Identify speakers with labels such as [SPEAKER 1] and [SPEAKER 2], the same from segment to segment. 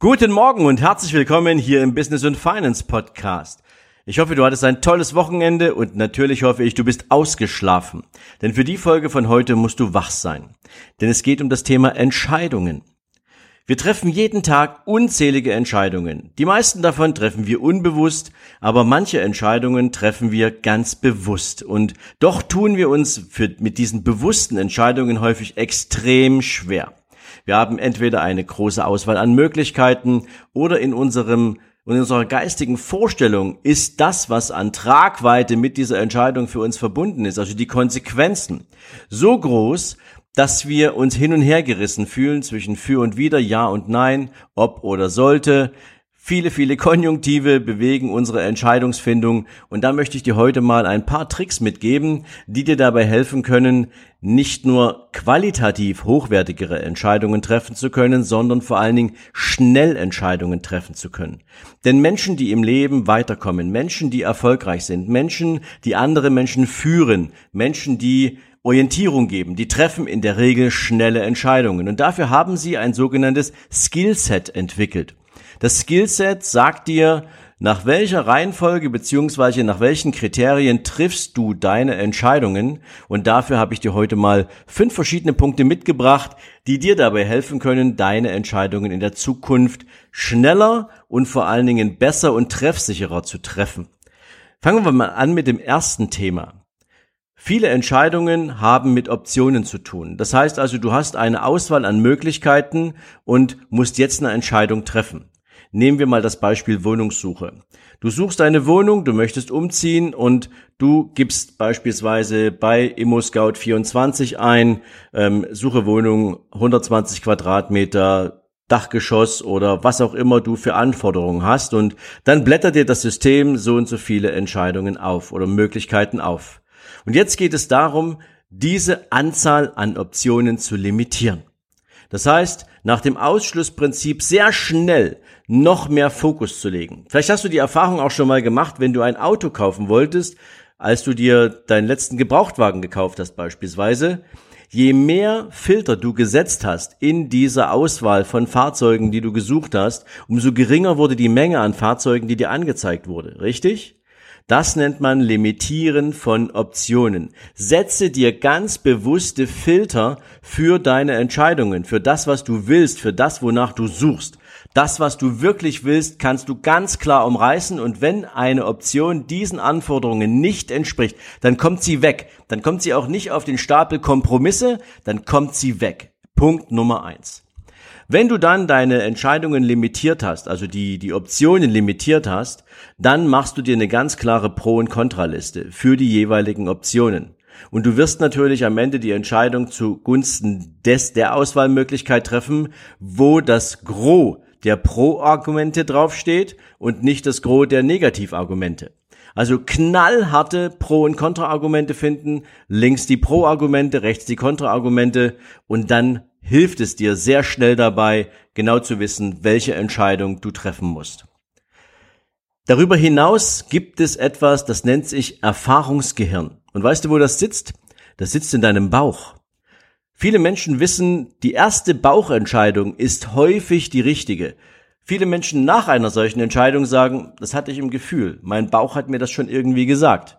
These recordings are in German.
[SPEAKER 1] Guten Morgen und herzlich willkommen hier im Business und Finance Podcast. Ich hoffe, du hattest ein tolles Wochenende und natürlich hoffe ich, du bist ausgeschlafen. Denn für die Folge von heute musst du wach sein. Denn es geht um das Thema Entscheidungen. Wir treffen jeden Tag unzählige Entscheidungen. Die meisten davon treffen wir unbewusst, aber manche Entscheidungen treffen wir ganz bewusst. Und doch tun wir uns für, mit diesen bewussten Entscheidungen häufig extrem schwer. Wir haben entweder eine große Auswahl an Möglichkeiten oder in unserem in unserer geistigen Vorstellung ist das, was an Tragweite mit dieser Entscheidung für uns verbunden ist, also die Konsequenzen, so groß, dass wir uns hin und her gerissen fühlen zwischen für und wider, ja und nein, ob oder sollte, Viele, viele Konjunktive bewegen unsere Entscheidungsfindung und da möchte ich dir heute mal ein paar Tricks mitgeben, die dir dabei helfen können, nicht nur qualitativ hochwertigere Entscheidungen treffen zu können, sondern vor allen Dingen schnell Entscheidungen treffen zu können. Denn Menschen, die im Leben weiterkommen, Menschen, die erfolgreich sind, Menschen, die andere Menschen führen, Menschen, die Orientierung geben, die treffen in der Regel schnelle Entscheidungen und dafür haben sie ein sogenanntes Skillset entwickelt. Das Skillset sagt dir, nach welcher Reihenfolge beziehungsweise nach welchen Kriterien triffst du deine Entscheidungen? Und dafür habe ich dir heute mal fünf verschiedene Punkte mitgebracht, die dir dabei helfen können, deine Entscheidungen in der Zukunft schneller und vor allen Dingen besser und treffsicherer zu treffen. Fangen wir mal an mit dem ersten Thema. Viele Entscheidungen haben mit Optionen zu tun. Das heißt also, du hast eine Auswahl an Möglichkeiten und musst jetzt eine Entscheidung treffen. Nehmen wir mal das Beispiel Wohnungssuche. Du suchst eine Wohnung, du möchtest umziehen und du gibst beispielsweise bei ImmoScout24 ein, ähm, suche Wohnung 120 Quadratmeter, Dachgeschoss oder was auch immer du für Anforderungen hast und dann blättert dir das System so und so viele Entscheidungen auf oder Möglichkeiten auf. Und jetzt geht es darum, diese Anzahl an Optionen zu limitieren. Das heißt, nach dem Ausschlussprinzip sehr schnell noch mehr Fokus zu legen. Vielleicht hast du die Erfahrung auch schon mal gemacht, wenn du ein Auto kaufen wolltest, als du dir deinen letzten Gebrauchtwagen gekauft hast beispielsweise. Je mehr Filter du gesetzt hast in dieser Auswahl von Fahrzeugen, die du gesucht hast, umso geringer wurde die Menge an Fahrzeugen, die dir angezeigt wurde. Richtig? Das nennt man Limitieren von Optionen. Setze dir ganz bewusste Filter für deine Entscheidungen, für das, was du willst, für das, wonach du suchst. Das, was du wirklich willst, kannst du ganz klar umreißen und wenn eine Option diesen Anforderungen nicht entspricht, dann kommt sie weg. Dann kommt sie auch nicht auf den Stapel Kompromisse, dann kommt sie weg. Punkt Nummer eins. Wenn du dann deine Entscheidungen limitiert hast, also die, die Optionen limitiert hast, dann machst du dir eine ganz klare Pro- und Kontraliste für die jeweiligen Optionen. Und du wirst natürlich am Ende die Entscheidung zugunsten des, der Auswahlmöglichkeit treffen, wo das Gros der Pro-Argumente draufsteht und nicht das Gros der Negativargumente. Also knallharte Pro- und Kontra-Argumente finden, links die Pro-Argumente, rechts die Kontra-Argumente und dann hilft es dir sehr schnell dabei, genau zu wissen, welche Entscheidung du treffen musst. Darüber hinaus gibt es etwas, das nennt sich Erfahrungsgehirn. Und weißt du, wo das sitzt? Das sitzt in deinem Bauch. Viele Menschen wissen, die erste Bauchentscheidung ist häufig die richtige. Viele Menschen nach einer solchen Entscheidung sagen, das hatte ich im Gefühl, mein Bauch hat mir das schon irgendwie gesagt.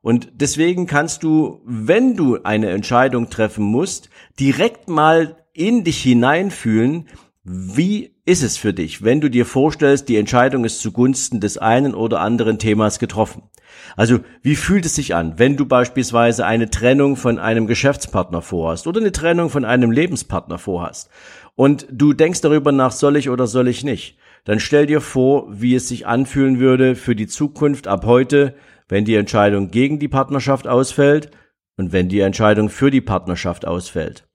[SPEAKER 1] Und deswegen kannst du, wenn du eine Entscheidung treffen musst, direkt mal in dich hineinfühlen, wie ist es für dich, wenn du dir vorstellst, die Entscheidung ist zugunsten des einen oder anderen Themas getroffen? Also, wie fühlt es sich an, wenn du beispielsweise eine Trennung von einem Geschäftspartner vorhast oder eine Trennung von einem Lebenspartner vorhast und du denkst darüber nach, soll ich oder soll ich nicht? Dann stell dir vor, wie es sich anfühlen würde für die Zukunft ab heute, wenn die Entscheidung gegen die Partnerschaft ausfällt und wenn die Entscheidung für die Partnerschaft ausfällt.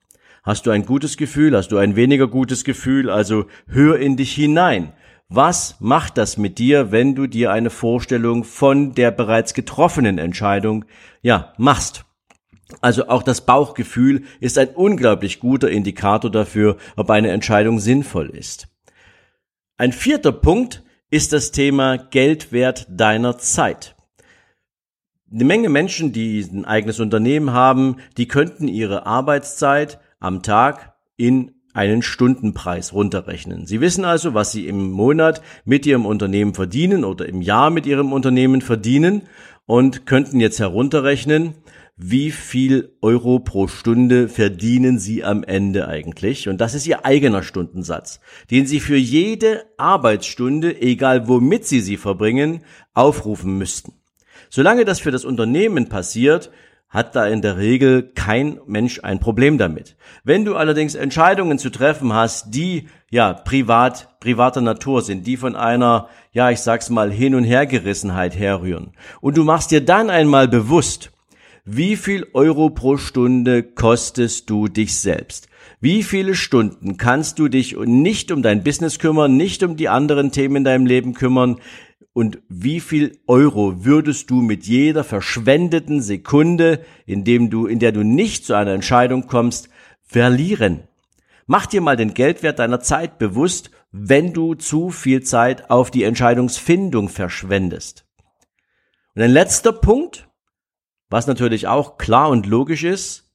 [SPEAKER 1] Hast du ein gutes Gefühl? Hast du ein weniger gutes Gefühl? Also hör in dich hinein. Was macht das mit dir, wenn du dir eine Vorstellung von der bereits getroffenen Entscheidung, ja, machst? Also auch das Bauchgefühl ist ein unglaublich guter Indikator dafür, ob eine Entscheidung sinnvoll ist. Ein vierter Punkt ist das Thema Geldwert deiner Zeit. Eine Menge Menschen, die ein eigenes Unternehmen haben, die könnten ihre Arbeitszeit am Tag in einen Stundenpreis runterrechnen. Sie wissen also, was Sie im Monat mit Ihrem Unternehmen verdienen oder im Jahr mit Ihrem Unternehmen verdienen und könnten jetzt herunterrechnen, wie viel Euro pro Stunde verdienen Sie am Ende eigentlich? Und das ist Ihr eigener Stundensatz, den Sie für jede Arbeitsstunde, egal womit Sie sie verbringen, aufrufen müssten. Solange das für das Unternehmen passiert, hat da in der Regel kein Mensch ein Problem damit. Wenn du allerdings Entscheidungen zu treffen hast, die ja privat, privater Natur sind, die von einer, ja, ich sag's mal, Hin- und Hergerissenheit herrühren, und du machst dir dann einmal bewusst, wie viel Euro pro Stunde kostest du dich selbst? Wie viele Stunden kannst du dich nicht um dein Business kümmern, nicht um die anderen Themen in deinem Leben kümmern, und wie viel Euro würdest du mit jeder verschwendeten Sekunde, in dem du, in der du nicht zu einer Entscheidung kommst, verlieren? Mach dir mal den Geldwert deiner Zeit bewusst, wenn du zu viel Zeit auf die Entscheidungsfindung verschwendest. Und ein letzter Punkt, was natürlich auch klar und logisch ist,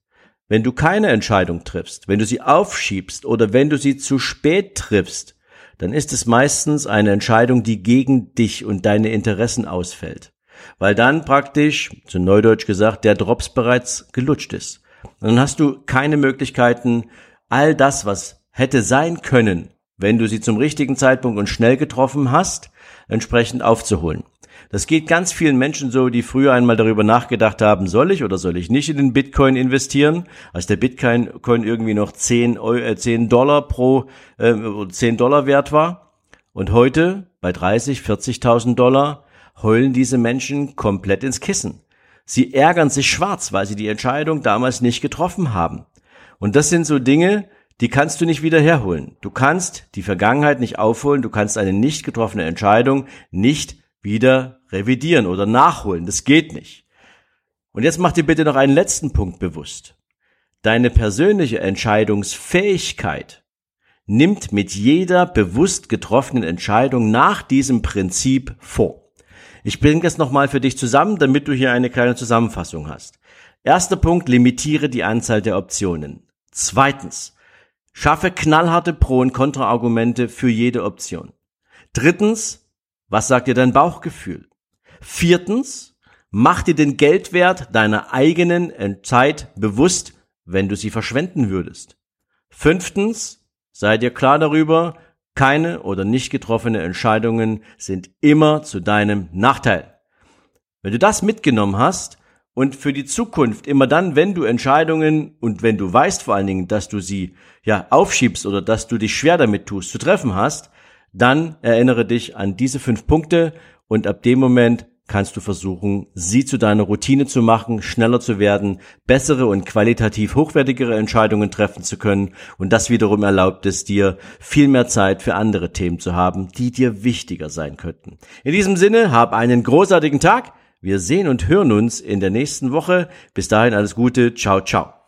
[SPEAKER 1] wenn du keine Entscheidung triffst, wenn du sie aufschiebst oder wenn du sie zu spät triffst, dann ist es meistens eine Entscheidung, die gegen dich und deine Interessen ausfällt. Weil dann praktisch, zu Neudeutsch gesagt, der Drops bereits gelutscht ist. Und dann hast du keine Möglichkeiten, all das, was hätte sein können, wenn du sie zum richtigen Zeitpunkt und schnell getroffen hast, entsprechend aufzuholen. Das geht ganz vielen Menschen so, die früher einmal darüber nachgedacht haben, soll ich oder soll ich nicht in den Bitcoin investieren, als der Bitcoin irgendwie noch 10, Euro, 10 äh, Dollar pro, äh, 10 Dollar wert war. Und heute bei 30, 40.000 Dollar heulen diese Menschen komplett ins Kissen. Sie ärgern sich schwarz, weil sie die Entscheidung damals nicht getroffen haben. Und das sind so Dinge, die kannst du nicht wieder herholen. Du kannst die Vergangenheit nicht aufholen, du kannst eine nicht getroffene Entscheidung nicht wieder revidieren oder nachholen. Das geht nicht. Und jetzt mach dir bitte noch einen letzten Punkt bewusst. Deine persönliche Entscheidungsfähigkeit nimmt mit jeder bewusst getroffenen Entscheidung nach diesem Prinzip vor. Ich bringe das nochmal für dich zusammen, damit du hier eine kleine Zusammenfassung hast. Erster Punkt, limitiere die Anzahl der Optionen. Zweitens, schaffe knallharte Pro- und Kontraargumente für jede Option. Drittens, was sagt dir dein Bauchgefühl? Viertens, mach dir den Geldwert deiner eigenen Zeit bewusst, wenn du sie verschwenden würdest. Fünftens, sei dir klar darüber, keine oder nicht getroffene Entscheidungen sind immer zu deinem Nachteil. Wenn du das mitgenommen hast und für die Zukunft immer dann, wenn du Entscheidungen und wenn du weißt vor allen Dingen, dass du sie ja aufschiebst oder dass du dich schwer damit tust zu treffen hast, dann erinnere dich an diese fünf Punkte und ab dem Moment kannst du versuchen, sie zu deiner Routine zu machen, schneller zu werden, bessere und qualitativ hochwertigere Entscheidungen treffen zu können und das wiederum erlaubt es dir, viel mehr Zeit für andere Themen zu haben, die dir wichtiger sein könnten. In diesem Sinne, hab einen großartigen Tag. Wir sehen und hören uns in der nächsten Woche. Bis dahin alles Gute. Ciao, ciao.